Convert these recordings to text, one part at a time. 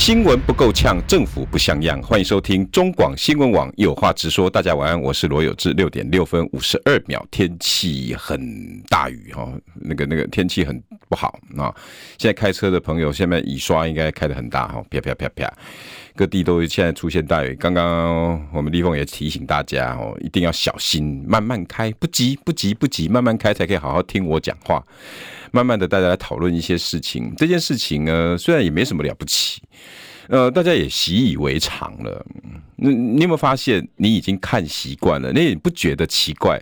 新闻不够呛，政府不像样。欢迎收听中广新闻网有话直说。大家晚安，我是罗有志。六点六分五十二秒，天气很大雨哈，那个那个天气很不好啊。现在开车的朋友，现在雨刷应该开得很大哈，啪啪啪啪，各地都现在出现大雨。刚刚我们立峰也提醒大家哦，一定要小心，慢慢开，不急不急不急，慢慢开才可以好好听我讲话。慢慢的，大家来讨论一些事情。这件事情呢，虽然也没什么了不起，呃，大家也习以为常了。那你有没有发现，你已经看习惯了，你也不觉得奇怪？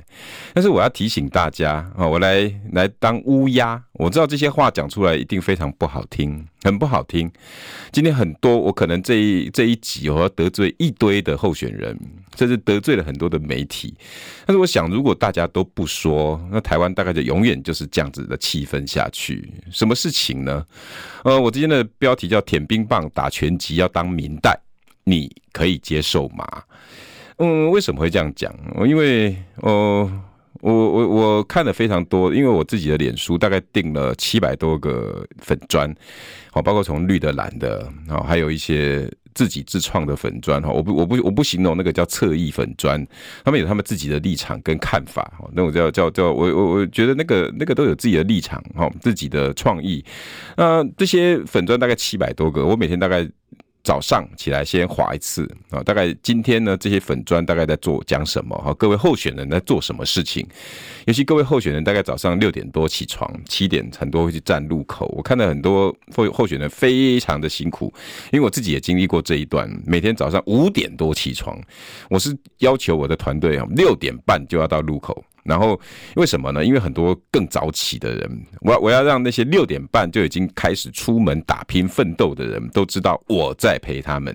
但是我要提醒大家啊，我来来当乌鸦。我知道这些话讲出来一定非常不好听，很不好听。今天很多，我可能这一这一集我要得罪一堆的候选人，甚至得罪了很多的媒体。但是我想，如果大家都不说，那台湾大概就永远就是这样子的气氛下去。什么事情呢？呃，我今天的标题叫“舔冰棒打拳击要当民代”。你可以接受吗？嗯，为什么会这样讲？因为，呃，我我我看了非常多，因为我自己的脸书大概订了七百多个粉砖，好，包括从绿的、蓝的，啊，还有一些自己自创的粉砖，哈，我不我不我不形容那个叫侧翼粉砖，他们有他们自己的立场跟看法，哈，那种叫叫叫，我我我觉得那个那个都有自己的立场，哈，自己的创意，那这些粉砖大概七百多个，我每天大概。早上起来先划一次啊，大概今天呢，这些粉砖大概在做讲什么哈？各位候选人在做什么事情？尤其各位候选人大概早上六点多起床，七点很多会去站路口。我看到很多候候选人非常的辛苦，因为我自己也经历过这一段，每天早上五点多起床，我是要求我的团队啊六点半就要到路口。然后为什么呢？因为很多更早起的人，我我要让那些六点半就已经开始出门打拼奋斗的人都知道我在陪他们，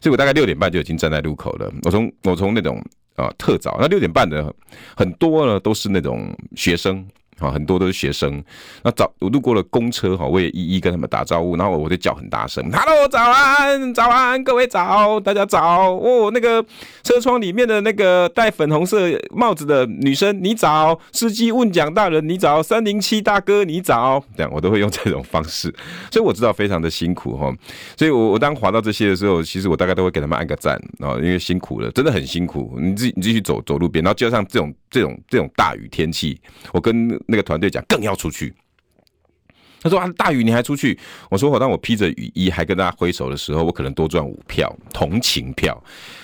所以我大概六点半就已经站在路口了。我从我从那种啊特早，那六点半的很多呢都是那种学生。啊，很多都是学生。那早我路过了公车哈，我也一一跟他们打招呼。然后我就叫很大声：“Hello，早安，早安，各位早，大家早。”哦，那个车窗里面的那个戴粉红色帽子的女生，你早；司机问讲大人，你早；三零七大哥，你早。这样我都会用这种方式，所以我知道非常的辛苦哈。所以我我当滑到这些的时候，其实我大概都会给他们按个赞啊，因为辛苦了，真的很辛苦。你自己你继续走走路边，然后加上这种这种这种大雨天气，我跟。那个团队讲更要出去，他说啊，大雨你还出去？我说我当我披着雨衣还跟大家挥手的时候，我可能多赚五票同情票。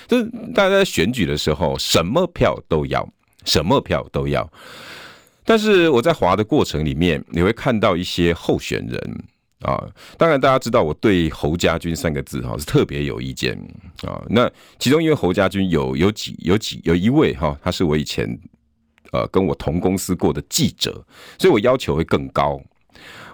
就是大家在选举的时候，什么票都要，什么票都要。但是我在滑的过程里面，你会看到一些候选人啊。当然大家知道我对侯家军三个字哈是特别有意见啊。那其中因为侯家军有有几有几有一位哈，他是我以前。呃，跟我同公司过的记者，所以我要求会更高。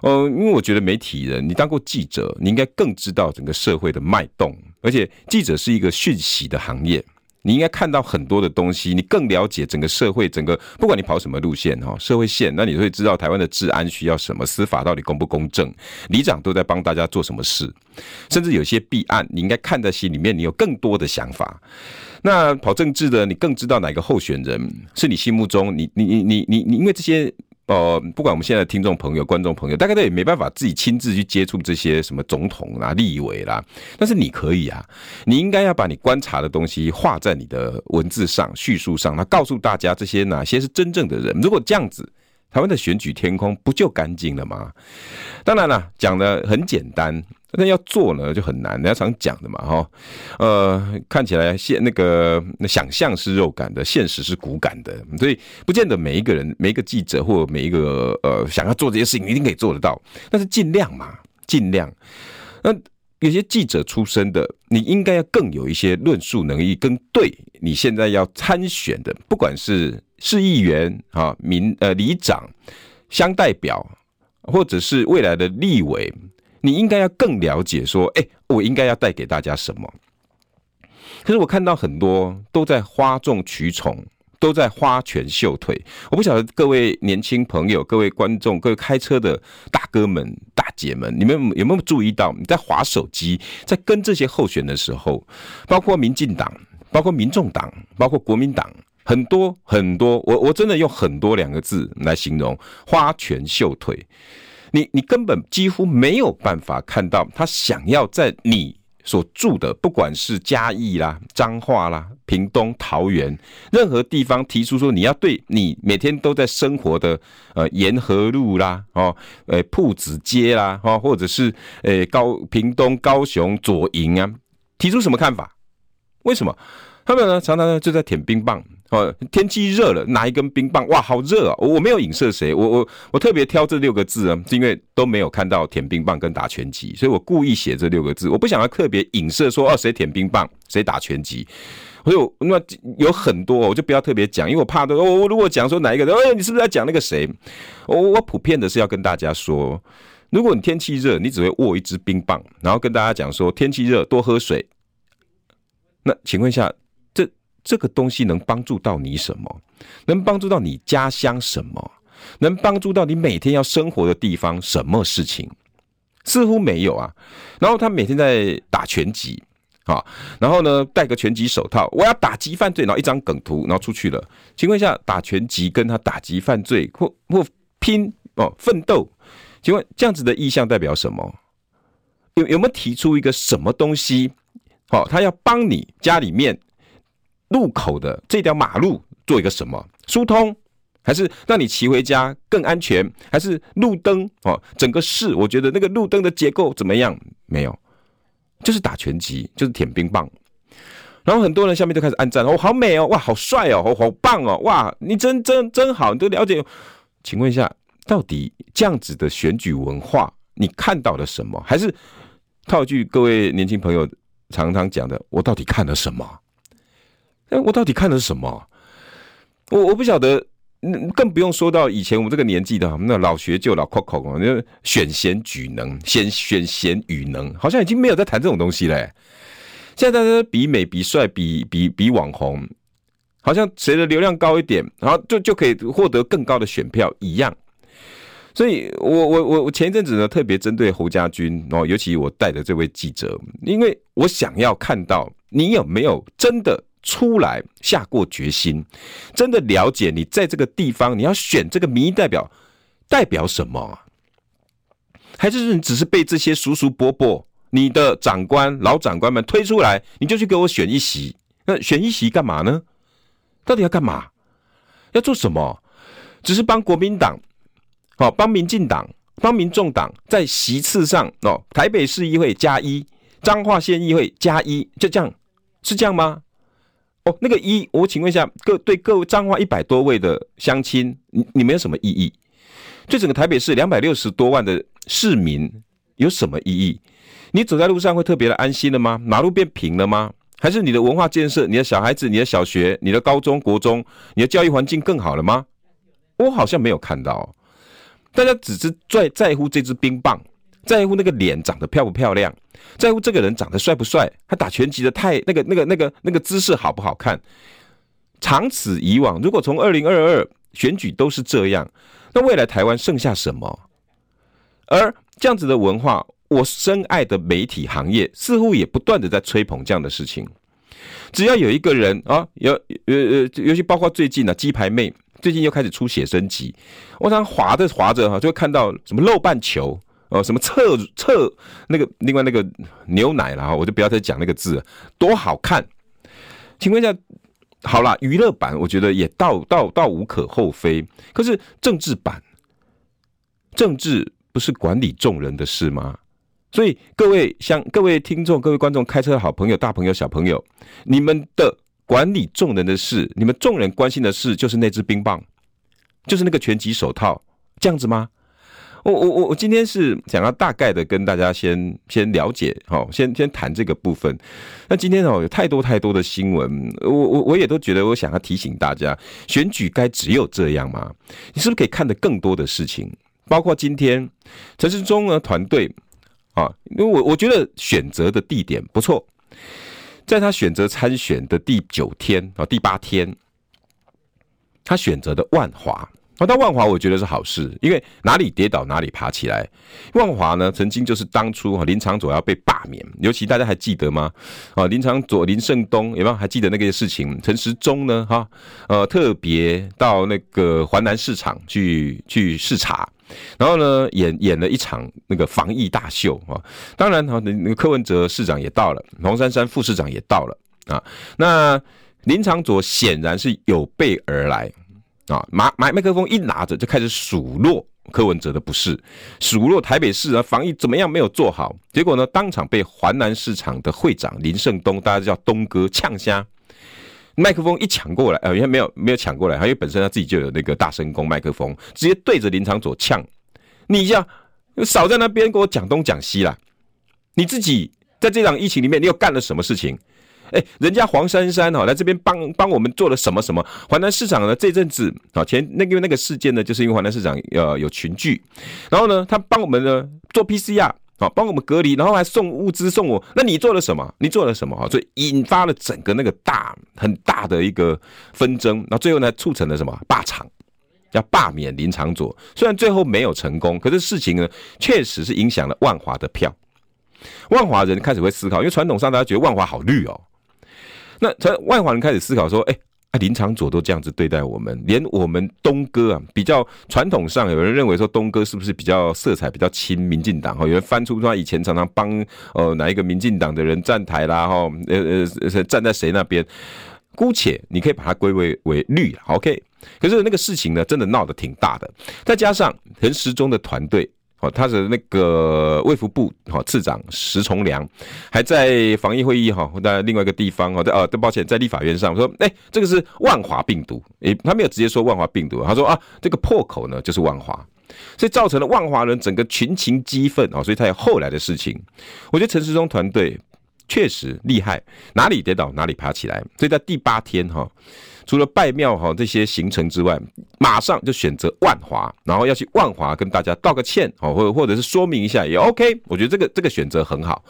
呃，因为我觉得媒体人，你当过记者，你应该更知道整个社会的脉动，而且记者是一个讯息的行业，你应该看到很多的东西，你更了解整个社会，整个不管你跑什么路线哈，社会线，那你会知道台湾的治安需要什么，司法到底公不公正，里长都在帮大家做什么事，甚至有些弊案，你应该看在心里面，你有更多的想法。那跑政治的，你更知道哪个候选人是你心目中你你你你你你，因为这些呃，不管我们现在听众朋友、观众朋友，大概都也没办法自己亲自去接触这些什么总统啦、立委啦，但是你可以啊，你应该要把你观察的东西画在你的文字上、叙述上，那告诉大家这些哪些是真正的人。如果这样子，台湾的选举天空不就干净了吗？当然了，讲的很简单。那要做呢就很难，人家常讲的嘛，哈，呃，看起来现那个想象是肉感的，现实是骨感的，所以不见得每一个人、每一个记者或每一个呃想要做这些事情，一定可以做得到。但是尽量嘛，尽量。那有些记者出身的，你应该要更有一些论述能力，跟对你现在要参选的，不管是市议员啊、民呃里长、乡代表，或者是未来的立委。你应该要更了解，说，哎、我应该要带给大家什么？可是我看到很多都在哗众取宠，都在花拳绣腿。我不晓得各位年轻朋友、各位观众、各位开车的大哥们、大姐们，你们有没有注意到，你在划手机，在跟这些候选的时候，包括民进党、包括民众党、包括国民党，很多很多，我我真的用很多两个字来形容花拳绣腿。你你根本几乎没有办法看到他想要在你所住的，不管是嘉义啦、彰化啦、屏东、桃园，任何地方提出说你要对你每天都在生活的呃沿河路啦、哦呃铺子街啦、哦或者是呃高屏东高雄左营啊，提出什么看法？为什么？他们呢常常呢就在舔冰棒。哦，天气热了，拿一根冰棒，哇，好热啊！我没有影射谁，我我我特别挑这六个字啊，是因为都没有看到舔冰棒跟打拳击，所以我故意写这六个字，我不想要特别影射说哦，谁舔冰棒，谁打拳击，所以那有很多，我就不要特别讲，因为我怕的。我如果讲说哪一个人，哎，你是不是在讲那个谁？我我普遍的是要跟大家说，如果你天气热，你只会握一支冰棒，然后跟大家讲说天气热多喝水，那请问一下。这个东西能帮助到你什么？能帮助到你家乡什么？能帮助到你每天要生活的地方什么事情？似乎没有啊。然后他每天在打拳击啊，然后呢戴个拳击手套，我要打击犯罪，然后一张梗图，然后出去了。请问一下，打拳击跟他打击犯罪或或拼哦奋斗，请问这样子的意向代表什么？有有没有提出一个什么东西？好，他要帮你家里面。路口的这条马路做一个什么疏通，还是让你骑回家更安全？还是路灯哦？整个市我觉得那个路灯的结构怎么样？没有，就是打拳击，就是舔冰棒。然后很多人下面就开始按赞哦，好美哦，哇，好帅哦，好好棒哦，哇，你真真真好，你都了解。请问一下，到底这样子的选举文化，你看到了什么？还是套句各位年轻朋友常常讲的，我到底看了什么？哎，我到底看的是什么？我我不晓得，更不用说到以前我们这个年纪的，那老学究老 Coco 啊，那选贤举能，先选贤与能，好像已经没有在谈这种东西嘞。现在大家比美、比帅、比比比网红，好像谁的流量高一点，然后就就可以获得更高的选票一样。所以我我我我前一阵子呢，特别针对侯家军哦，尤其我带的这位记者，因为我想要看到你有没有真的。出来下过决心，真的了解你在这个地方，你要选这个民意代表代表什么？还是你只是被这些叔叔伯伯、你的长官、老长官们推出来，你就去给我选一席？那选一席干嘛呢？到底要干嘛？要做什么？只是帮国民党，哦，帮民进党，帮民众党在席次上哦，台北市议会加一，彰化县议会加一，就这样，是这样吗？哦，那个一，我请问一下，各对各位彰化一百多位的乡亲，你你们有什么意义？对整个台北市两百六十多万的市民有什么意义？你走在路上会特别的安心了吗？马路变平了吗？还是你的文化建设、你的小孩子、你的小学、你的高中国中、你的教育环境更好了吗？我好像没有看到，大家只是在在乎这支冰棒。在乎那个脸长得漂不漂亮，在乎这个人长得帅不帅，他打拳击的太那个那个那个那个姿势好不好看？长此以往，如果从二零二二选举都是这样，那未来台湾剩下什么？而这样子的文化，我深爱的媒体行业似乎也不断的在吹捧这样的事情。只要有一个人啊，有呃呃，尤其包括最近呢、啊，鸡排妹最近又开始出写真集，我常滑着滑着哈，就会看到什么露半球。哦，什么厕厕那个另外那个牛奶啦，我就不要再讲那个字，多好看！请问一下，好啦，娱乐版我觉得也倒倒倒无可厚非，可是政治版，政治不是管理众人的事吗？所以各位像各位听众、各位观众、开车的好朋友、大朋友、小朋友，你们的管理众人的事，你们众人关心的事，就是那支冰棒，就是那个拳击手套，这样子吗？我我我我今天是想要大概的跟大家先先了解，好，先先谈这个部分。那今天哦有太多太多的新闻，我我我也都觉得我想要提醒大家，选举该只有这样吗？你是不是可以看得更多的事情？包括今天陈世忠呢团队啊，因为我我觉得选择的地点不错，在他选择参选的第九天啊第八天，他选择的万华。啊，到万华我觉得是好事，因为哪里跌倒哪里爬起来。万华呢，曾经就是当初哈林长佐要被罢免，尤其大家还记得吗？啊，林长佐、林胜东有没有还记得那个事情？陈时中呢？哈，呃，特别到那个环南市场去去视察，然后呢，演演了一场那个防疫大秀啊。当然哈，那个柯文哲市长也到了，黄珊珊副市长也到了啊。那林长佐显然是有备而来。啊，麦麦麦克风一拿着就开始数落柯文哲的不是，数落台北市啊防疫怎么样没有做好，结果呢，当场被环南市场的会长林胜东，大家叫东哥呛瞎，麦克风一抢过来，呃，因为没有没有抢过来，因为本身他自己就有那个大声公麦克风，直接对着林昶佐呛，你一下少在那边给我讲东讲西啦，你自己在这场疫情里面你又干了什么事情？哎，人家黄珊珊哈来这边帮帮我们做了什么什么？环南市场呢？这阵子啊，前那个那个事件呢，就是因为环南市场呃有群聚，然后呢，他帮我们呢做 PCR 啊，帮我们隔离，然后还送物资送我。那你做了什么？你做了什么？哈，所以引发了整个那个大很大的一个纷争，然后最后呢，促成了什么？罢场，要罢免林长佐。虽然最后没有成功，可是事情呢，确实是影响了万华的票。万华人开始会思考，因为传统上大家觉得万华好绿哦。那从外华人开始思考说，哎，啊林昶佐都这样子对待我们，连我们东哥啊，比较传统上有人认为说东哥是不是比较色彩比较亲民进党哈？有人翻出他以前常常帮呃哪一个民进党的人站台啦哈，呃呃站在谁那边？姑且你可以把它归为为绿，OK。可是那个事情呢，真的闹得挺大的，再加上陈时中的团队。哦，他的那个卫福部哈次长石崇良，还在防疫会议哈，在另外一个地方哦，在呃，抱歉，在立法院上说，哎，这个是万华病毒，诶，他没有直接说万华病毒，他说啊，这个破口呢就是万华，所以造成了万华人整个群情激愤啊，所以他有后来的事情。我觉得陈时中团队确实厉害，哪里跌倒哪里爬起来，所以在第八天哈。除了拜庙哈这些行程之外，马上就选择万华，然后要去万华跟大家道个歉哦，或或者是说明一下也 OK。我觉得这个这个选择很好。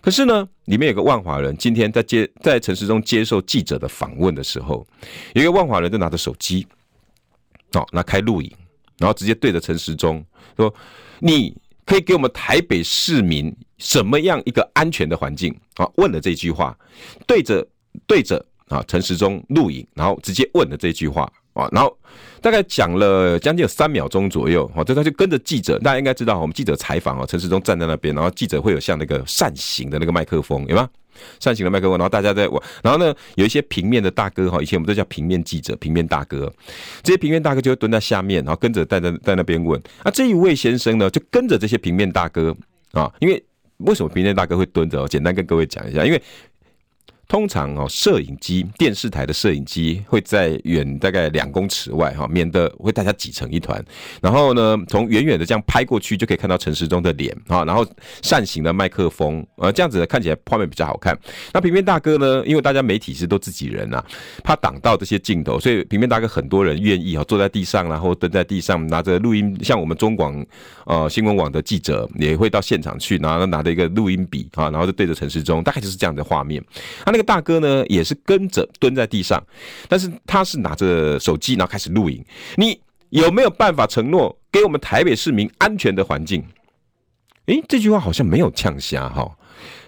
可是呢，里面有个万华人，今天在接在陈时中接受记者的访问的时候，有一个万华人就拿着手机，哦，那开录影，然后直接对着陈时中说：“你可以给我们台北市民什么样一个安全的环境？”啊，问了这句话，对着对着。啊，陈时中录影，然后直接问了这句话啊，然后大概讲了将近有三秒钟左右，哦，这他就跟着记者，大家应该知道，我们记者采访哦，陈时中站在那边，然后记者会有像那个扇形的那个麦克风，有吗？扇形的麦克风，然后大家在问，然后呢，有一些平面的大哥哈，以前我们都叫平面记者、平面大哥，这些平面大哥就会蹲在下面，然后跟着在在在那边问，啊，这一位先生呢，就跟着这些平面大哥啊，因为为什么平面大哥会蹲着？简单跟各位讲一下，因为。通常哦，摄影机、电视台的摄影机会在远大概两公尺外哈，免得会大家挤成一团。然后呢，从远远的这样拍过去，就可以看到陈时中的脸啊。然后扇形的麦克风，呃，这样子看起来画面比较好看。那平面大哥呢，因为大家媒体是都自己人呐，怕挡到这些镜头，所以平面大哥很多人愿意哈坐在地上，然后蹲在地上拿着录音，像我们中广呃新闻网的记者也会到现场去，然后拿着一个录音笔啊，然后就对着陈时中，大概就是这样的画面。啊那这个大哥呢，也是跟着蹲在地上，但是他是拿着手机，然后开始录影。你有没有办法承诺给我们台北市民安全的环境？诶，这句话好像没有呛瞎哈，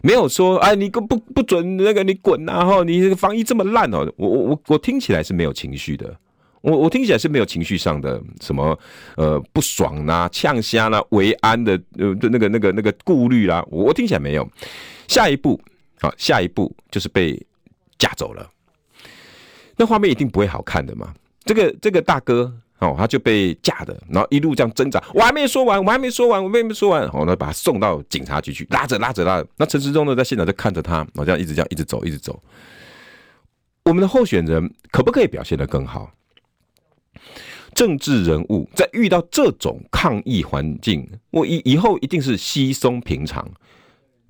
没有说哎，你不不不准那个你滚呐哈，你这个防疫这么烂哦，我我我我听起来是没有情绪的，我我听起来是没有情绪上的什么呃不爽呐、呛瞎啦、维安的呃那个那个那个顾虑啦，我我听起来没有。下一步。好，下一步就是被架走了，那画面一定不会好看的嘛。这个这个大哥哦，他就被架的，然后一路这样挣扎，我还没说完，我还没说完，我还没说完，然后呢把他送到警察局去，拉着拉着拉着。那陈时中呢在现场就看着他，然后这样一直这样一直走一直走。我们的候选人可不可以表现得更好？政治人物在遇到这种抗议环境，我以以后一定是稀松平常。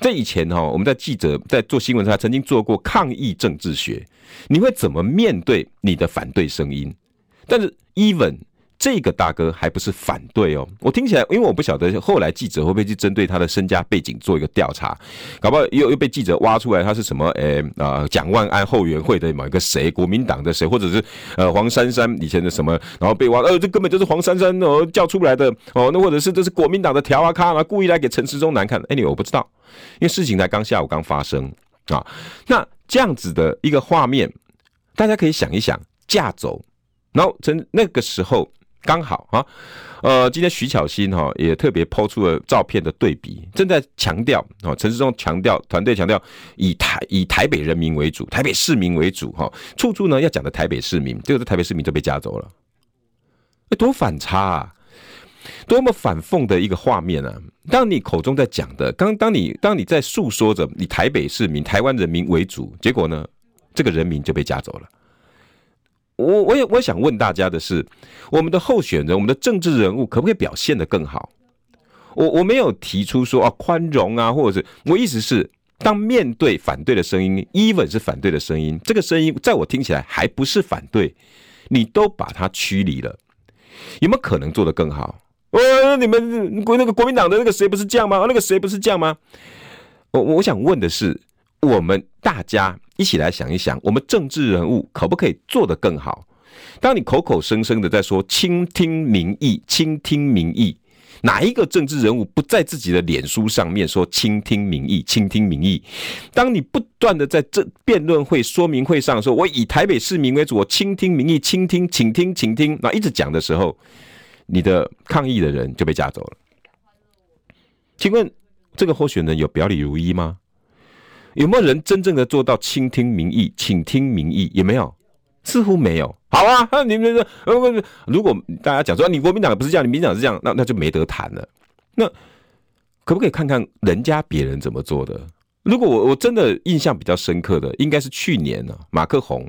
在以前哈，我们在记者在做新闻时，曾经做过抗议政治学。你会怎么面对你的反对声音？但是，even 这个大哥还不是反对哦。我听起来，因为我不晓得后来记者会不会去针对他的身家背景做一个调查，搞不好又又被记者挖出来他是什么？诶啊，蒋万安后援会的某一个谁，国民党的谁，或者是呃黄珊珊以前的什么，然后被挖，呃，这根本就是黄珊珊哦叫出来的哦，那或者是这是国民党的条啊咖啊，故意来给陈时中难看。哎，你我不知道，因为事情才刚下午刚发生啊。那这样子的一个画面，大家可以想一想，架走，然后从那个时候。刚好啊，呃，今天徐巧芯哈也特别抛出了照片的对比，正在强调啊，陈时中强调，团队强调以台以台北人民为主，台北市民为主哈，处处呢要讲的台北市民，结果这台北市民就被夹走了，多反差啊，多么反讽的一个画面啊！当你口中在讲的，刚当你当你在诉说着以台北市民、台湾人民为主，结果呢，这个人民就被夹走了。我我也我想问大家的是，我们的候选人，我们的政治人物，可不可以表现得更好？我我没有提出说啊宽容啊，或者是我意思是，当面对反对的声音，even 是反对的声音，这个声音在我听起来还不是反对，你都把它驱离了，有没有可能做得更好？呃，你们国那个国民党的那个谁不是这样吗？那个谁不是这样吗？我我想问的是，我们大家。一起来想一想，我们政治人物可不可以做得更好？当你口口声声的在说倾听民意、倾听民意，哪一个政治人物不在自己的脸书上面说倾听民意、倾听民意？当你不断的在这辩论会、说明会上说，我以台北市民为主，我倾听民意、倾听、倾听、倾听，那一直讲的时候，你的抗议的人就被架走了。请问这个候选人有表里如一吗？有没有人真正的做到倾听民意、倾听民意？也没有，似乎没有。好啊，你们说，如果大家讲说你国民党不是这样，你民进党是这样，那那就没得谈了。那可不可以看看人家别人怎么做的？如果我我真的印象比较深刻的，应该是去年呢，马克宏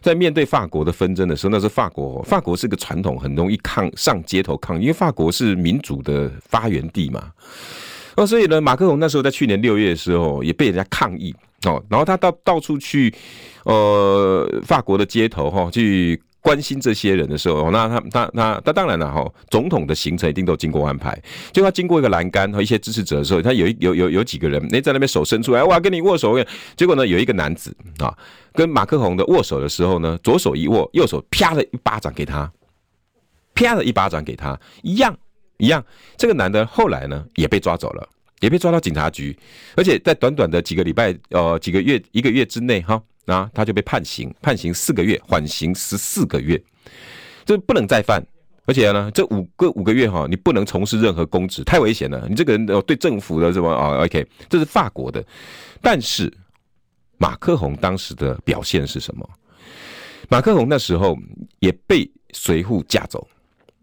在面对法国的纷争的时候，那是法国，法国是个传统很容易抗上街头抗，因为法国是民主的发源地嘛。哦，所以呢，马克龙那时候在去年六月的时候也被人家抗议哦，然后他到到处去，呃，法国的街头哈，去关心这些人的时候，那他他他他当然了哈，总统的行程一定都经过安排，就他经过一个栏杆和一些支持者的时候，他有一有有有几个人，哎，在那边手伸出来，哇，跟你握手，结果呢，有一个男子啊，跟马克龙的握手的时候呢，左手一握，右手啪的一巴掌给他，啪的一巴掌给他，一样。一样，这个男的后来呢也被抓走了，也被抓到警察局，而且在短短的几个礼拜，呃，几个月，一个月之内，哈，啊，他就被判刑，判刑四个月，缓刑十四个月，这不能再犯，而且呢，这五个五个月哈，你不能从事任何公职，太危险了，你这个人哦对政府的什么啊？OK，这是法国的，但是马克宏当时的表现是什么？马克宏那时候也被随扈架走，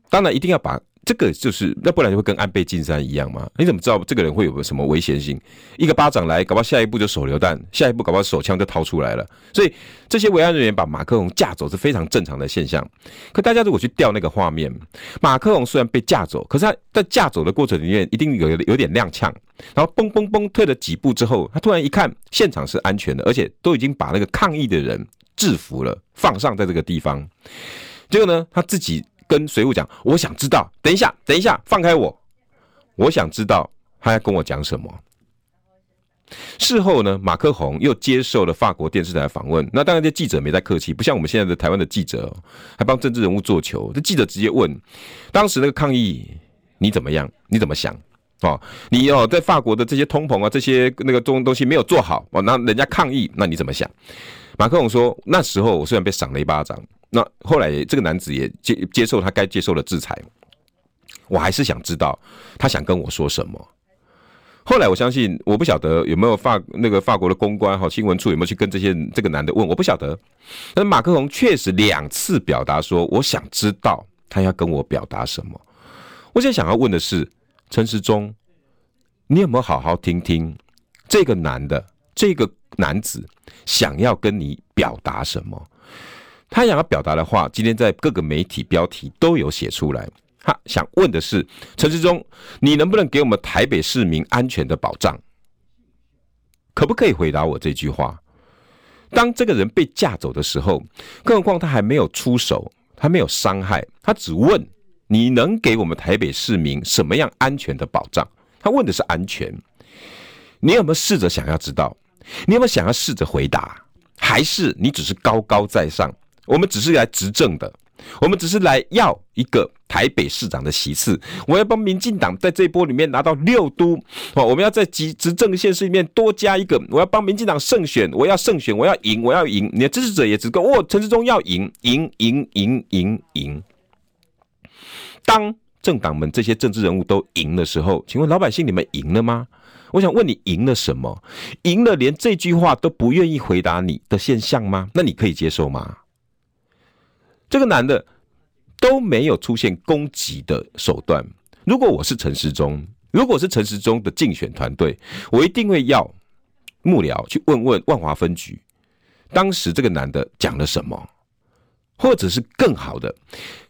当然一定要把。这个就是，那不然就会跟安倍晋三一样吗？你怎么知道这个人会有个什么危险性？一个巴掌来，搞不好下一步就手榴弹，下一步搞不好手枪就掏出来了。所以这些维安人员把马克龙架走是非常正常的现象。可大家如果去调那个画面，马克龙虽然被架走，可是他在架走的过程里面一定有有点踉跄，然后嘣嘣嘣退了几步之后，他突然一看现场是安全的，而且都已经把那个抗议的人制服了，放上在这个地方。结果呢，他自己。跟随务讲，我想知道，等一下，等一下，放开我，我想知道他要跟我讲什么。事后呢，马克宏又接受了法国电视台的访问，那当然这记者没在客气，不像我们现在的台湾的记者，还帮政治人物做球。这记者直接问，当时那个抗议你怎么样？你怎么想？哦，你哦在法国的这些通膨啊，这些那个东东西没有做好哦，那人家抗议，那你怎么想？马克宏说，那时候我虽然被赏了一巴掌。那后来这个男子也接接受他该接受的制裁，我还是想知道他想跟我说什么。后来我相信，我不晓得有没有法那个法国的公关哈新闻处有没有去跟这些这个男的问，我不晓得。但马克龙确实两次表达说，我想知道他要跟我表达什么。我现在想要问的是，陈时中，你有没有好好听听这个男的这个男子想要跟你表达什么？他想要表达的话，今天在各个媒体标题都有写出来。他想问的是：陈志忠，你能不能给我们台北市民安全的保障？可不可以回答我这句话？当这个人被架走的时候，更何况他还没有出手，他没有伤害，他只问你能给我们台北市民什么样安全的保障？他问的是安全。你有没有试着想要知道？你有没有想要试着回答？还是你只是高高在上？我们只是来执政的，我们只是来要一个台北市长的席次。我要帮民进党在这一波里面拿到六都哦，我们要在执执政县市里面多加一个。我要帮民进党胜选，我要胜选，我要赢，我要赢。你的支持者也只够哦，陈志忠要赢，赢，赢，赢，赢，赢。当政党们这些政治人物都赢的时候，请问老百姓你们赢了吗？我想问你赢了什么？赢了连这句话都不愿意回答你的现象吗？那你可以接受吗？这个男的都没有出现攻击的手段。如果我是陈时中，如果是陈时中的竞选团队，我一定会要幕僚去问问万华分局，当时这个男的讲了什么，或者是更好的，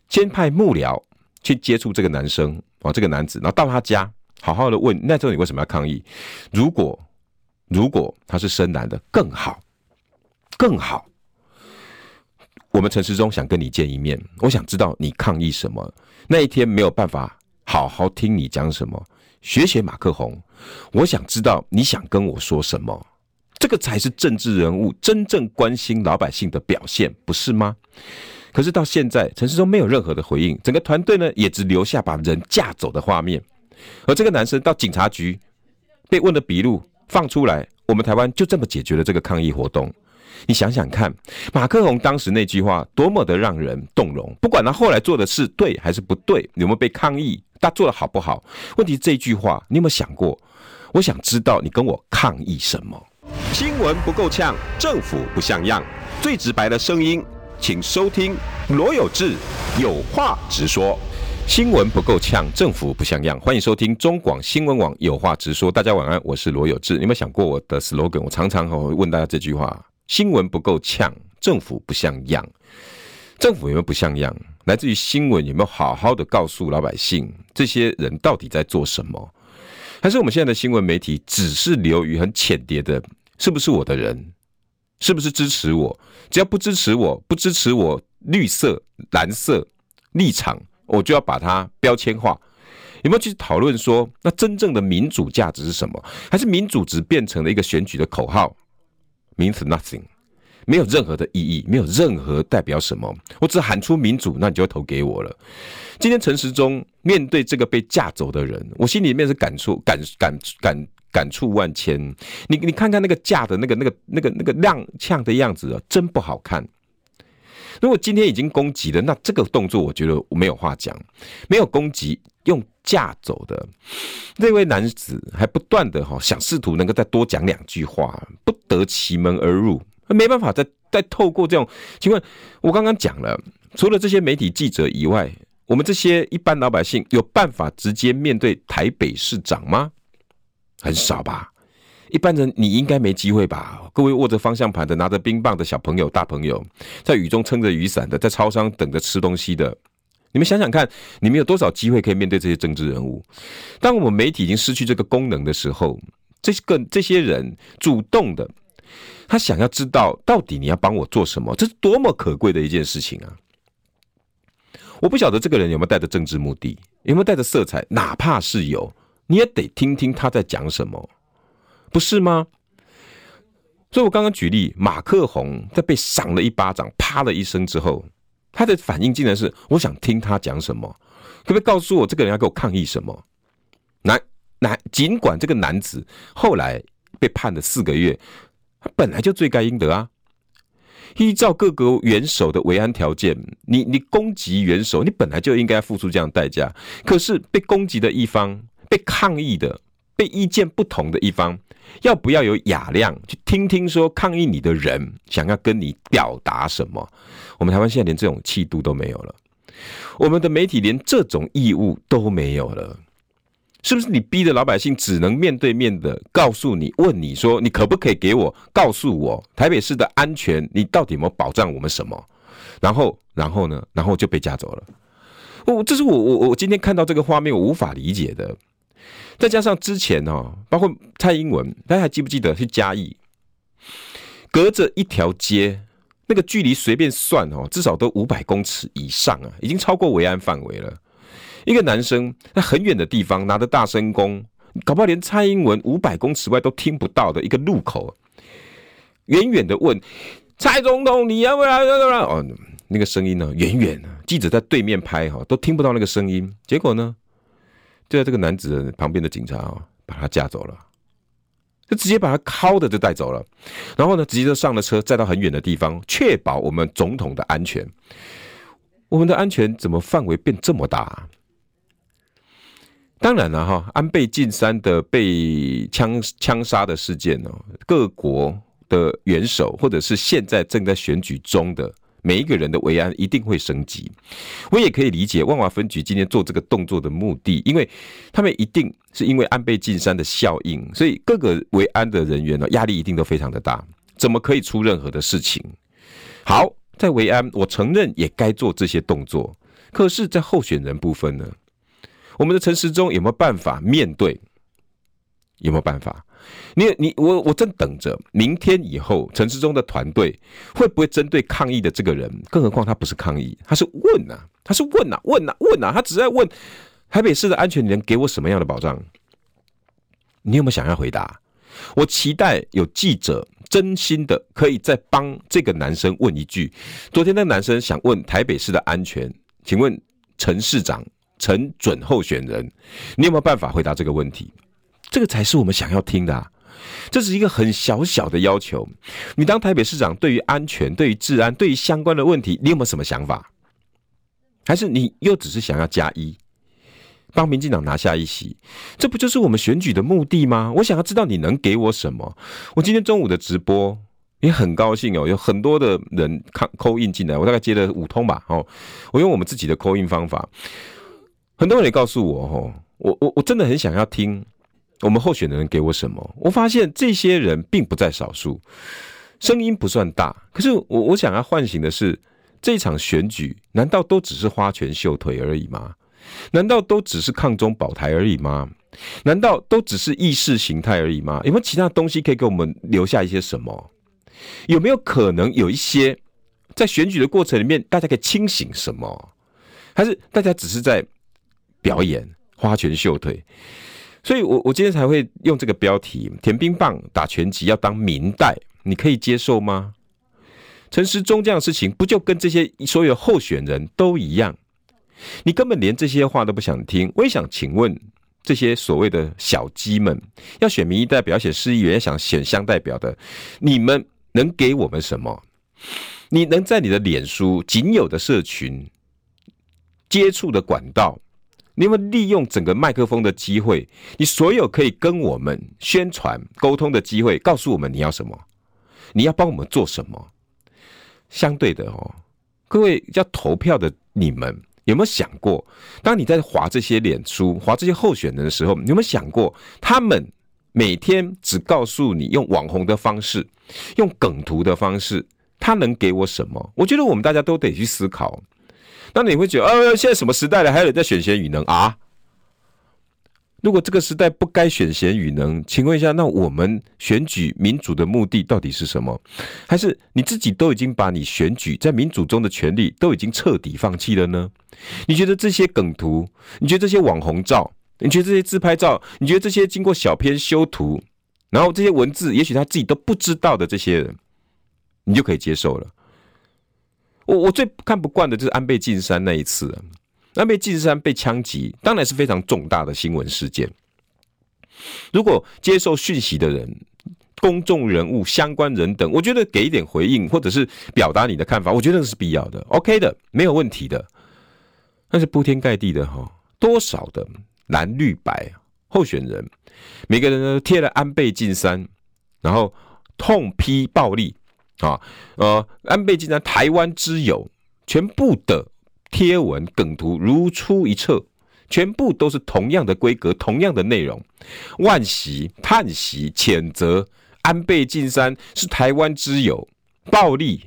先派幕僚去接触这个男生啊，这个男子，然后到他家。好好的问，那时候你为什么要抗议？如果如果他是深蓝的，更好，更好。我们陈时中想跟你见一面，我想知道你抗议什么。那一天没有办法好好听你讲什么，学学马克宏，我想知道你想跟我说什么。这个才是政治人物真正关心老百姓的表现，不是吗？可是到现在，陈时中没有任何的回应，整个团队呢也只留下把人架走的画面。而这个男生到警察局被问的笔录放出来，我们台湾就这么解决了这个抗议活动。你想想看，马克宏当时那句话多么的让人动容。不管他后来做的是对还是不对，有没有被抗议，他做的好不好？问题是这句话，你有没有想过？我想知道你跟我抗议什么？新闻不够呛，政府不像样，最直白的声音，请收听罗有志有话直说。新闻不够呛，政府不像样。欢迎收听中广新闻网，有话直说。大家晚安，我是罗有志。你有没有想过我的 slogan？我常常会问大家这句话：新闻不够呛，政府不像样。政府有没有不像样？来自于新闻有没有好好的告诉老百姓，这些人到底在做什么？还是我们现在的新闻媒体只是流于很浅碟的？是不是我的人？是不是支持我？只要不支持我，不支持我绿色、蓝色立场。我就要把它标签化，有没有去讨论说，那真正的民主价值是什么？还是民主只变成了一个选举的口号，means nothing，没有任何的意义，没有任何代表什么？我只喊出民主，那你就投给我了。今天陈时中面对这个被架走的人，我心里面是感触感感感感触万千。你你看看那个架的那个那个那个那个踉跄的样子啊，真不好看。如果今天已经攻击了，那这个动作我觉得我没有话讲。没有攻击，用架走的那位男子还不断的哈想试图能够再多讲两句话，不得其门而入，没办法再再透过这种请问，我刚刚讲了，除了这些媒体记者以外，我们这些一般老百姓有办法直接面对台北市长吗？很少吧。一般人你应该没机会吧？各位握着方向盘的、拿着冰棒的小朋友、大朋友，在雨中撑着雨伞的，在超商等着吃东西的，你们想想看，你们有多少机会可以面对这些政治人物？当我们媒体已经失去这个功能的时候，这个这些人主动的，他想要知道到底你要帮我做什么，这是多么可贵的一件事情啊！我不晓得这个人有没有带着政治目的，有没有带着色彩，哪怕是有，你也得听听他在讲什么。不是吗？所以我刚刚举例，马克宏在被赏了一巴掌，啪的一声之后，他的反应竟然是：我想听他讲什么，可不可以告诉我这个人要给我抗议什么？男男，尽管这个男子后来被判了四个月，他本来就罪该应得啊。依照各个元首的维安条件，你你攻击元首，你本来就应该付出这样代价。可是被攻击的一方，被抗议的。被意见不同的一方，要不要有雅量去听听说抗议你的人想要跟你表达什么？我们台湾现在连这种气度都没有了，我们的媒体连这种义务都没有了，是不是？你逼着老百姓只能面对面的告诉你，问你说，你可不可以给我告诉我台北市的安全，你到底有没有保障我们什么？然后，然后呢？然后就被架走了。我这是我我我今天看到这个画面，我无法理解的。再加上之前哦，包括蔡英文，大家还记不记得去嘉义，隔着一条街，那个距离随便算哦，至少都五百公尺以上啊，已经超过维安范围了。一个男生在很远的地方拿着大声公，搞不好连蔡英文五百公尺外都听不到的一个路口，远远的问蔡总统，你要不要？哦，那个声音呢，远远的，记者在对面拍哈，都听不到那个声音。结果呢，就在这个男子旁边的警察啊，把他架走了。就直接把他铐的就带走了，然后呢，直接就上了车，载到很远的地方，确保我们总统的安全。我们的安全怎么范围变这么大啊？当然了哈，安倍晋三的被枪枪杀的事件哦，各国的元首或者是现在正在选举中的。每一个人的维安一定会升级，我也可以理解万华分局今天做这个动作的目的，因为他们一定是因为安倍晋三的效应，所以各个维安的人员呢，压力一定都非常的大，怎么可以出任何的事情？好，在维安，我承认也该做这些动作，可是，在候选人部分呢，我们的陈时中有没有办法面对？有没有办法？你你我我正等着明天以后陈时中的团队会不会针对抗议的这个人？更何况他不是抗议，他是问呐、啊，他是问呐、啊，问呐、啊，问呐、啊，他只在问台北市的安全，你能给我什么样的保障？你有没有想要回答？我期待有记者真心的可以再帮这个男生问一句：昨天那男生想问台北市的安全，请问陈市长、陈准候选人，你有没有办法回答这个问题？这个才是我们想要听的啊，这是一个很小小的要求。你当台北市长，对于安全、对于治安、对于相关的问题，你有没有什么想法？还是你又只是想要加一，帮民进党拿下一席？这不就是我们选举的目的吗？我想要知道你能给我什么。我今天中午的直播也很高兴哦，有很多的人看扣印进来，我大概接了五通吧。哦，我用我们自己的扣印方法，很多人也告诉我，哦，我我我真的很想要听。我们候选的人给我什么？我发现这些人并不在少数，声音不算大，可是我我想要唤醒的是，这场选举难道都只是花拳绣腿而已吗？难道都只是抗中保台而已吗？难道都只是意识形态而已吗？有没有其他东西可以给我们留下一些什么？有没有可能有一些在选举的过程里面，大家可以清醒什么？还是大家只是在表演花拳绣腿？所以我，我今天才会用这个标题：舔冰棒打拳击要当民代，你可以接受吗？陈时中这样的事情，不就跟这些所有候选人都一样？你根本连这些话都不想听。我也想请问这些所谓的小鸡们，要选民意代表、选市议员、想选乡代表的，你们能给我们什么？你能在你的脸书仅有的社群接触的管道？你有没有利用整个麦克风的机会，你所有可以跟我们宣传沟通的机会，告诉我们你要什么，你要帮我们做什么？相对的哦，各位要投票的你们有没有想过，当你在划这些脸书、划这些候选人的时候，你有没有想过，他们每天只告诉你用网红的方式、用梗图的方式，他能给我什么？我觉得我们大家都得去思考。那你会觉得，呃，现在什么时代了，还有人在选贤与能啊？如果这个时代不该选贤与能，请问一下，那我们选举民主的目的到底是什么？还是你自己都已经把你选举在民主中的权利都已经彻底放弃了呢？你觉得这些梗图，你觉得这些网红照，你觉得这些自拍照，你觉得这些经过小编修图，然后这些文字，也许他自己都不知道的这些人，你就可以接受了？我我最看不惯的就是安倍晋三那一次，安倍晋三被枪击，当然是非常重大的新闻事件。如果接受讯息的人、公众人物、相关人等，我觉得给一点回应，或者是表达你的看法，我觉得这是必要的，OK 的，没有问题的。但是铺天盖地的哈，多少的蓝绿白候选人，每个人都贴了安倍晋三，然后痛批暴力。啊，呃，安倍晋三台湾之友，全部的贴文梗图如出一辙，全部都是同样的规格，同样的内容，惋惜、叹息、谴责安倍晋三是台湾之友，暴力。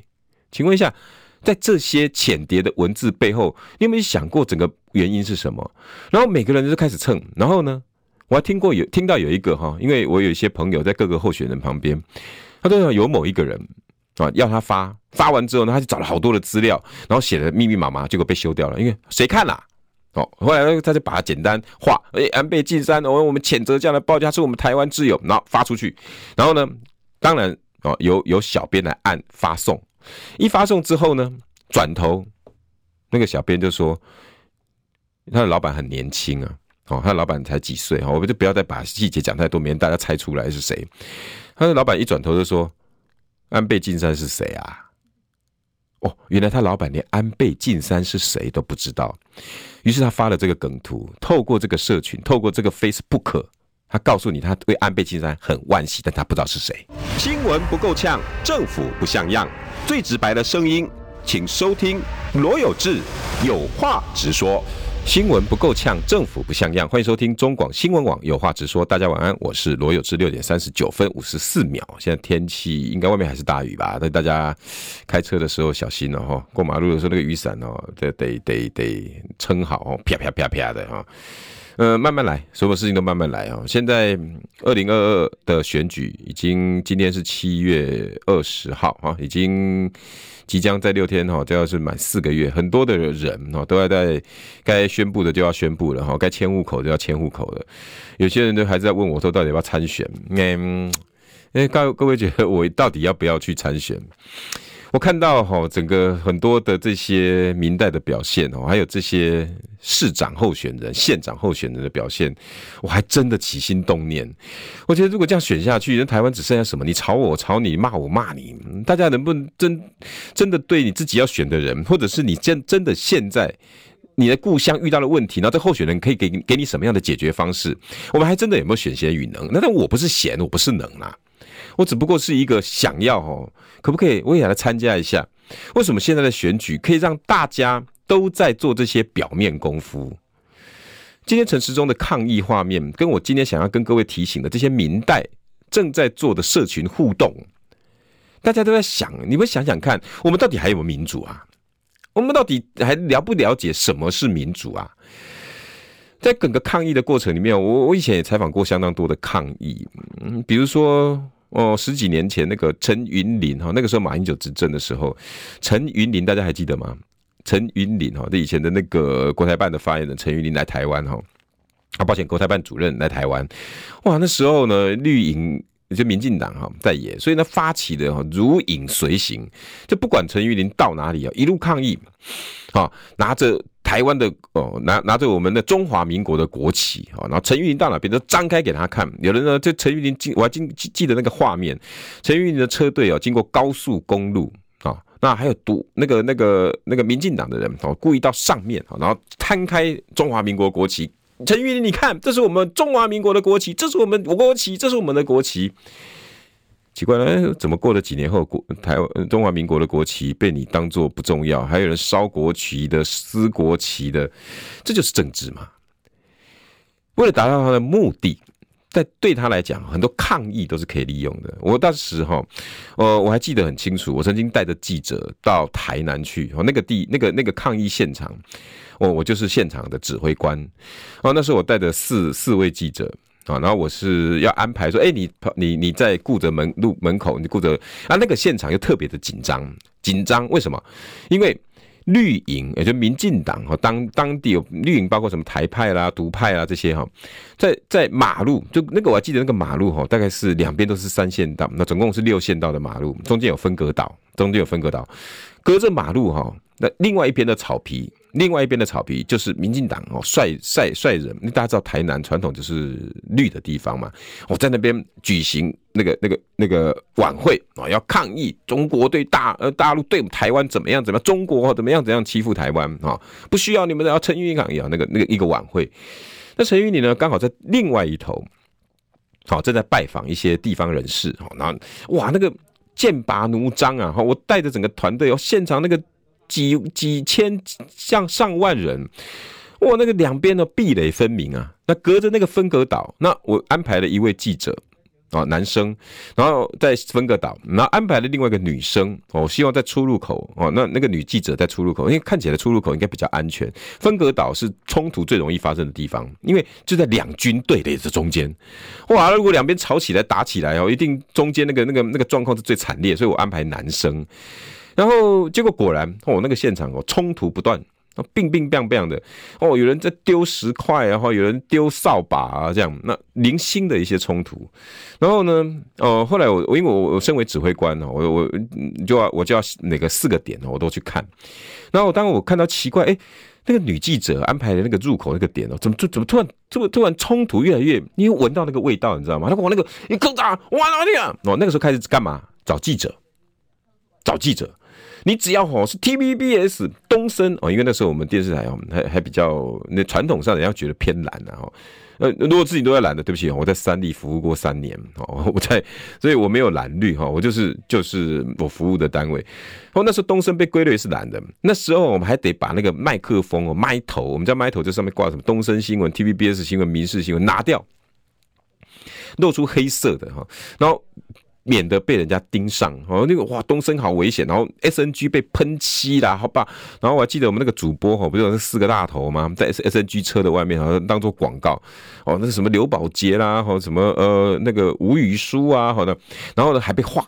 请问一下，在这些浅碟的文字背后，你有没有想过整个原因是什么？然后每个人就开始蹭，然后呢，我还听过有听到有一个哈，因为我有一些朋友在各个候选人旁边，他都有某一个人。啊，要他发，发完之后呢，他就找了好多的资料，然后写的密密麻麻，结果被修掉了，因为谁看啦？哦，后来他就把它简单化，哎，安倍晋三，我我们谴责这样的报价，是我们台湾之友，然后发出去，然后呢，当然哦，由由小编来按发送，一发送之后呢，转头那个小编就说，他的老板很年轻啊，哦，他的老板才几岁，我们就不要再把细节讲太多，免得大家猜出来是谁。他的老板一转头就说，安倍晋三是谁啊？哦，原来他老板连安倍晋三是谁都不知道，于是他发了这个梗图，透过这个社群，透过这个 Facebook，他告诉你他对安倍晋三很惋惜，但他不知道是谁。新闻不够呛，政府不像样，最直白的声音，请收听罗有志有话直说。新闻不够呛，政府不像样。欢迎收听中广新闻网，有话直说。大家晚安，我是罗有志。六点三十九分五十四秒，现在天气应该外面还是大雨吧？那大家开车的时候小心了哈。过马路的时候那个雨伞哦，得得得得撑好哦，啪啪啪啪的哈。呃，慢慢来，所有事情都慢慢来哦。现在二零二二的选举已经，今天是七月二十号哈，已经。即将在六天哈，就要是满四个月，很多的人哈都要在该宣布的就要宣布了哈，该迁户口就要迁户口了。有些人都还在问我说，到底要不要参选？嗯，哎，各各位觉得我到底要不要去参选？我看到哈，整个很多的这些民代的表现哦，还有这些市长候选人、县长候选人的表现，我还真的起心动念。我觉得如果这样选下去，那台湾只剩下什么？你吵我，吵你；骂我，骂你。大家能不能真真的对你自己要选的人，或者是你真真的现在你的故乡遇到了问题，然后这候选人可以给给你什么样的解决方式？我们还真的有没有选贤与能？那但我不是贤，我不是能啊。我只不过是一个想要哦，可不可以我也来参加一下？为什么现在的选举可以让大家都在做这些表面功夫？今天陈时中的抗议画面，跟我今天想要跟各位提醒的这些民代正在做的社群互动，大家都在想，你们想想看，我们到底还有没有民主啊？我们到底还了不了解什么是民主啊？在整个抗议的过程里面，我我以前也采访过相当多的抗议，嗯，比如说。哦，十几年前那个陈云林哈，那个时候马英九执政的时候，陈云林大家还记得吗？陈云林哈，这以前的那个国台办的发言人陈云林来台湾哈，啊，抱歉，国台办主任来台湾，哇，那时候呢，绿营就民进党哈在野，所以呢发起的哈如影随形，就不管陈云林到哪里啊，一路抗议，啊，拿着。台湾的哦，拿拿着我们的中华民国的国旗啊，然后陈玉林到哪边都张开给他看。有人呢，就陈玉林经我还记记得那个画面，陈玉林的车队哦，经过高速公路啊，那还有堵那个那个那个民进党的人哦，故意到上面啊，然后摊开中华民国国旗。陈玉林，你看，这是我们中华民国的国旗，这是我们国旗，这是我们的国旗。奇怪了，怎么过了几年后，国台湾中华民国的国旗被你当做不重要？还有人烧国旗的、撕国旗的，这就是政治嘛？为了达到他的目的，在对他来讲，很多抗议都是可以利用的。我当时哈，呃，我还记得很清楚，我曾经带着记者到台南去，哦，那个地，那个那个抗议现场，我我就是现场的指挥官，哦，那时候我带着四四位记者。啊，然后我是要安排说，哎，你你你在顾着门路门口，你顾着啊，那个现场又特别的紧张，紧张为什么？因为绿营，也就民进党哈，当当地有绿营，包括什么台派啦、独派啦这些哈，在在马路就那个我还记得那个马路哈，大概是两边都是三线道，那总共是六线道的马路，中间有分隔岛，中间有分隔岛，隔着马路哈，那另外一边的草皮。另外一边的草皮就是民进党哦，率率率人，大家知道台南传统就是绿的地方嘛，我在那边举行那个那个那个晚会啊，要抗议中国对大呃大陆对台湾怎么样怎么样，中国怎么样怎样欺负台湾啊，不需要你们的要陈云林抗议啊，那个那个一个晚会，那陈云林呢刚好在另外一头，好正在拜访一些地方人士哦，然后哇那个剑拔弩张啊，我带着整个团队哦，现场那个。几几千像上万人，哇，那个两边的壁垒分明啊。那隔着那个分隔岛，那我安排了一位记者啊，男生，然后在分隔岛，然后安排了另外一个女生哦，希望在出入口哦，那那个女记者在出入口，因为看起来出入口应该比较安全。分隔岛是冲突最容易发生的地方，因为就在两军对垒的中间。哇，如果两边吵起来打起来哦，一定中间那个那个那个状况是最惨烈，所以我安排男生。然后结果果然哦，那个现场哦，冲突不断。乒乒乓乓的哦，有人在丢石块，然后有人丢扫把啊，这样那零星的一些冲突。然后呢，哦、后来我我因为我我身为指挥官哦，我我就要我就要哪个四个点我都去看。然后当我看到奇怪，哎，那个女记者安排的那个入口那个点哦，怎么就怎么突然这么突然冲突越来越，因为闻到那个味道，你知道吗？他往那个你搞啥？哇哪里啊？哦，那个时候开始干嘛？找记者，找记者。你只要吼是 TVBS 东森哦，因为那时候我们电视台哦还还比较那传统上人家觉得偏蓝然后呃如果自己都在蓝的，对不起，我在三立服务过三年哦，我在所以我没有蓝绿哈，我就是就是我服务的单位。哦，那时候东森被归类是蓝的，那时候我们还得把那个麦克风哦麦头，我们叫麦头，这上面挂什么东森新闻、TVBS 新闻、民事新闻拿掉，露出黑色的哈，然后。免得被人家盯上哦，那个哇，东升好危险，然后 SNG 被喷漆啦，好吧，然后我还记得我们那个主播哈，不是有那四个大头吗？在 SNG 车的外面，好像当做广告哦，那什么刘宝杰啦，或什么呃那个吴宇舒啊，好的，然后呢还被画，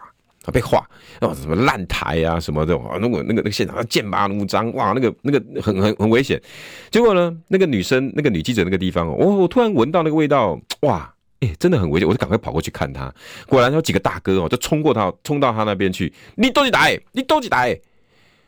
被画，哦什么烂台啊什么的，哇，那个那个那个现场剑拔弩张，哇，那个那个很很很危险。结果呢，那个女生那个女记者那个地方，我我突然闻到那个味道，哇！真的很危险，我就赶快跑过去看他。果然有几个大哥哦，就冲过他，冲到他那边去。你都去打，你都去打。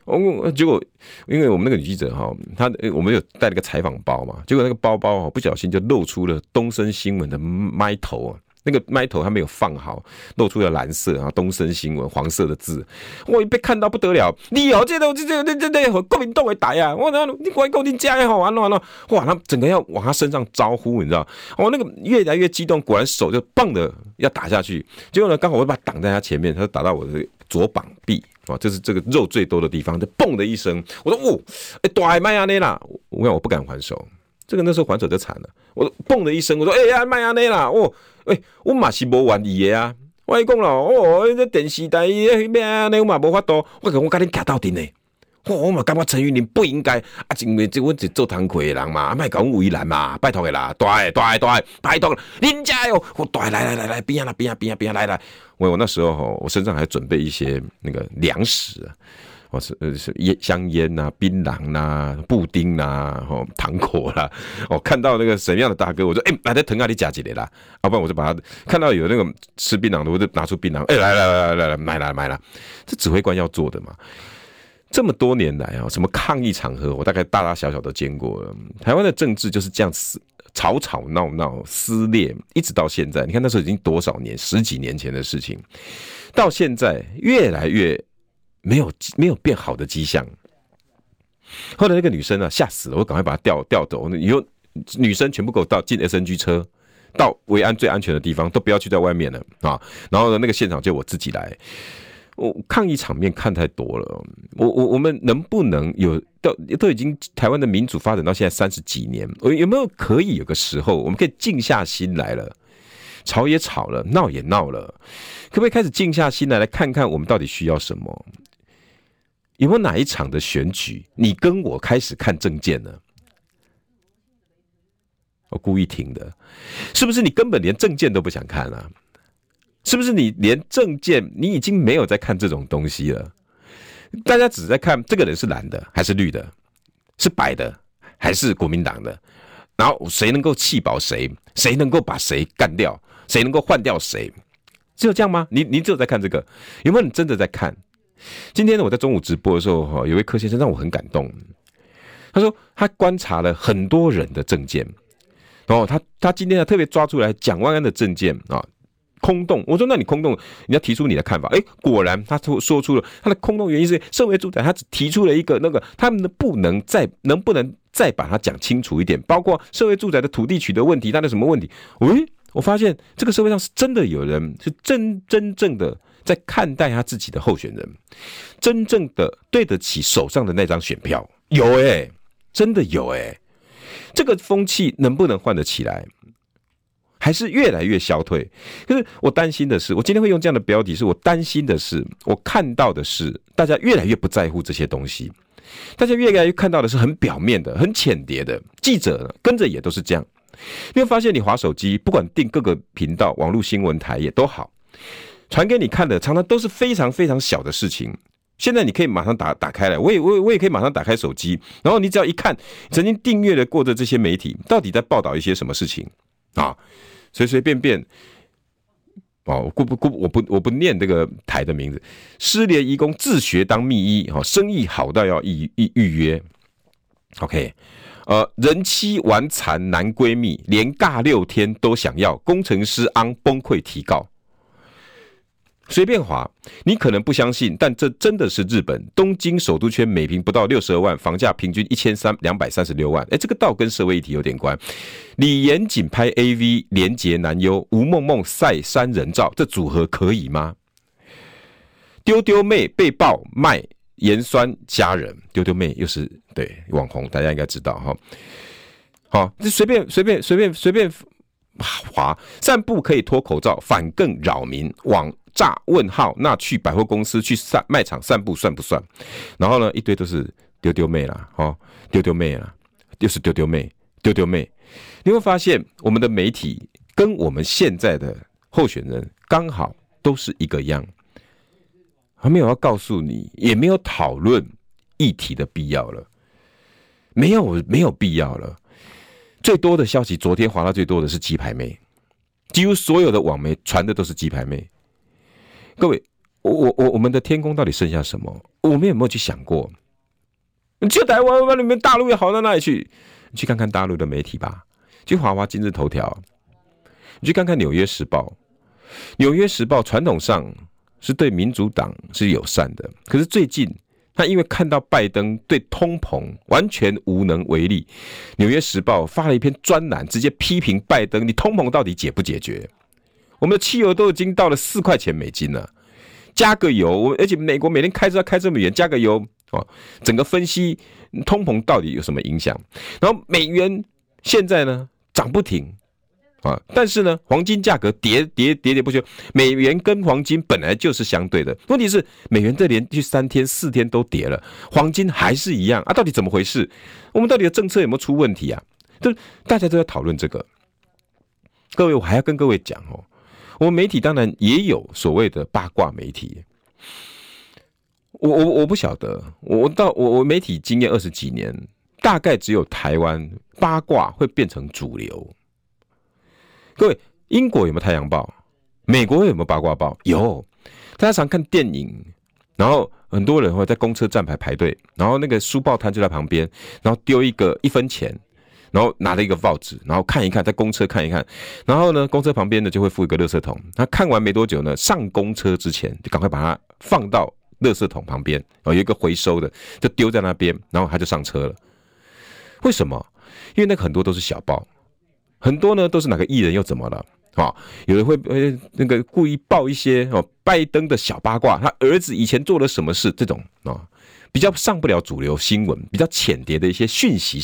哦，结果因为我们那个女记者哈，她我们有带了个采访包嘛，结果那个包包哦，不小心就露出了东森新闻的麦头啊。那个麦头还没有放好，露出了蓝色啊，东森新闻黄色的字，我一被看到不得了。你哦，这个这这这这和国民党会打呀！我那你快给我你家也好完了完了，哇！他整个要往他身上招呼，你知道？我那个越来越激动，果然手就棒的要打下去。结果呢，刚好我把他挡在他前面，他就打到我的左膀臂啊，这是这个肉最多的地方，就嘣的一声。我说哦，哎，大麦亚内啦！我讲我不敢还手，这个那时候还手就惨了。我说嘣的一声，我说哎呀，麦亚内啦！哦。诶、欸，我嘛是无愿意的啊！我跟你讲了，哦，这电视台迄咩啊，你我嘛无法度。我讲我跟你夹到底呢，我我嘛感觉陈玉林不应该啊，因为这我是做堂会的人嘛，卖搞为难嘛，拜托的啦，对对对，拜托了，您加油！我对，来来来来，边啊边啊边啊边啊来来，我我那时候吼，我身上还准备一些那个粮食。我是呃是烟香烟呐、槟榔呐、布丁呐、哦糖果啦。哦，看到那个什么样的大哥，我说哎，来在腾啊里夹几来啦，要不然我就把他看到有那个吃槟榔的，我就拿出槟榔，哎，来来来来来买来买来，这指挥官要做的嘛。这么多年来啊，什么抗议场合，我大概大大小小都见过了。台湾的政治就是这样子，吵吵闹闹、撕裂，一直到现在。你看那时候已经多少年，十几年前的事情，到现在越来越。没有没有变好的迹象。后来那个女生啊，吓死了，我赶快把她调调走。以后女生全部给我到进 SNG 车，到维安最安全的地方，都不要去在外面了啊。然后呢，那个现场就我自己来。我抗议场面看太多了，我我我们能不能有到都已经台湾的民主发展到现在三十几年，我有没有可以有个时候，我们可以静下心来了？吵也吵了，闹也闹了，可不可以开始静下心来，来看看我们到底需要什么？有没有哪一场的选举，你跟我开始看政见呢？我故意停的，是不是你根本连政见都不想看了？是不是你连政见你已经没有在看这种东西了？大家只在看这个人是蓝的还是绿的，是白的还是国民党的？然后谁能够气饱谁？谁能够把谁干掉？谁能够换掉谁？只有这样吗？你你只有在看这个？有没有你真的在看？今天呢，我在中午直播的时候，哈，有位柯先生让我很感动。他说他观察了很多人的证件，然后他他今天呢特别抓出来蒋万安的证件啊，空洞。我说那你空洞，你要提出你的看法。哎，果然他说说出了他的空洞原因是社会住宅，他只提出了一个那个他们的不能再能不能再把它讲清楚一点，包括社会住宅的土地取得问题，它的什么问题？喂，我发现这个社会上是真的有人是真真正的。在看待他自己的候选人，真正的对得起手上的那张选票，有诶、真的有诶、这个风气能不能换得起来？还是越来越消退？可是我担心的是，我今天会用这样的标题，是我担心的是，我看到的是大家越来越不在乎这些东西，大家越来越看到的是很表面的、很浅碟的。记者，跟着也都是这样。因为发现，你滑手机，不管订各个频道、网络新闻台也都好，传给你看的，常常都是非常非常小的事情。现在你可以马上打打开来，我也我我也可以马上打开手机，然后你只要一看，曾经订阅了过的这些媒体到底在报道一些什么事情啊？随随便便，哦，不不不，我不我不念这个台的名字，失联义工自学当秘医，哈，生意好到要预预预约，OK，呃，人妻玩残男闺蜜，连尬六天都想要，工程师昂崩溃提告。随便滑，你可能不相信，但这真的是日本东京首都圈每平不到六十二万，房价平均一千三两百三十六万。哎，这个倒跟社会议题有点关。李严谨拍 AV 连结男优，吴梦梦晒三人照，这组合可以吗？丢丢妹被曝卖盐酸虾仁，丢丢妹又是对网红，大家应该知道哈。好，这随便随便随便随便滑，散步可以脱口罩，反更扰民网。炸问号？那去百货公司、去散卖场散步算不算？然后呢，一堆都是丢丢妹啦，哦，丢丢妹啦，又是丢丢妹，丢丢妹。你会发现，我们的媒体跟我们现在的候选人刚好都是一个样，还没有要告诉你，也没有讨论议题的必要了，没有没有必要了。最多的消息，昨天划到最多的是鸡排妹，几乎所有的网媒传的都是鸡排妹。各位，我我我我们的天空到底剩下什么？我们有没有去想过？你去台湾，你们大陆也好到哪里去？你去看看大陆的媒体吧，去华华今日头条，你去看看纽约时报。纽约时报传统上是对民主党是友善的，可是最近他因为看到拜登对通膨完全无能为力，纽约时报发了一篇专栏，直接批评拜登：你通膨到底解不解决？我们的汽油都已经到了四块钱美金了，加个油，我而且美国每天开车要开这么远，加个油哦，整个分析通膨到底有什么影响？然后美元现在呢涨不停啊，但是呢黄金价格跌跌跌跌不休，美元跟黄金本来就是相对的，问题是美元这连续三天四天都跌了，黄金还是一样啊，到底怎么回事？我们到底的政策有没有出问题啊？就大家都在讨论这个，各位我还要跟各位讲哦。我们媒体当然也有所谓的八卦媒体，我我我不晓得，我到我我媒体经验二十几年，大概只有台湾八卦会变成主流。各位，英国有没有《太阳报》？美国有没有八卦报？有，大家常看电影，然后很多人会在公车站牌排队，然后那个书报摊就在旁边，然后丢一个一分钱。然后拿了一个报纸，然后看一看，在公车看一看，然后呢，公车旁边呢就会附一个垃圾桶。他看完没多久呢，上公车之前就赶快把它放到垃圾桶旁边，有一个回收的，就丢在那边，然后他就上车了。为什么？因为那个很多都是小报，很多呢都是哪个艺人又怎么了啊？有人会呃那个故意报一些哦拜登的小八卦，他儿子以前做了什么事这种啊，比较上不了主流新闻，比较浅碟的一些讯息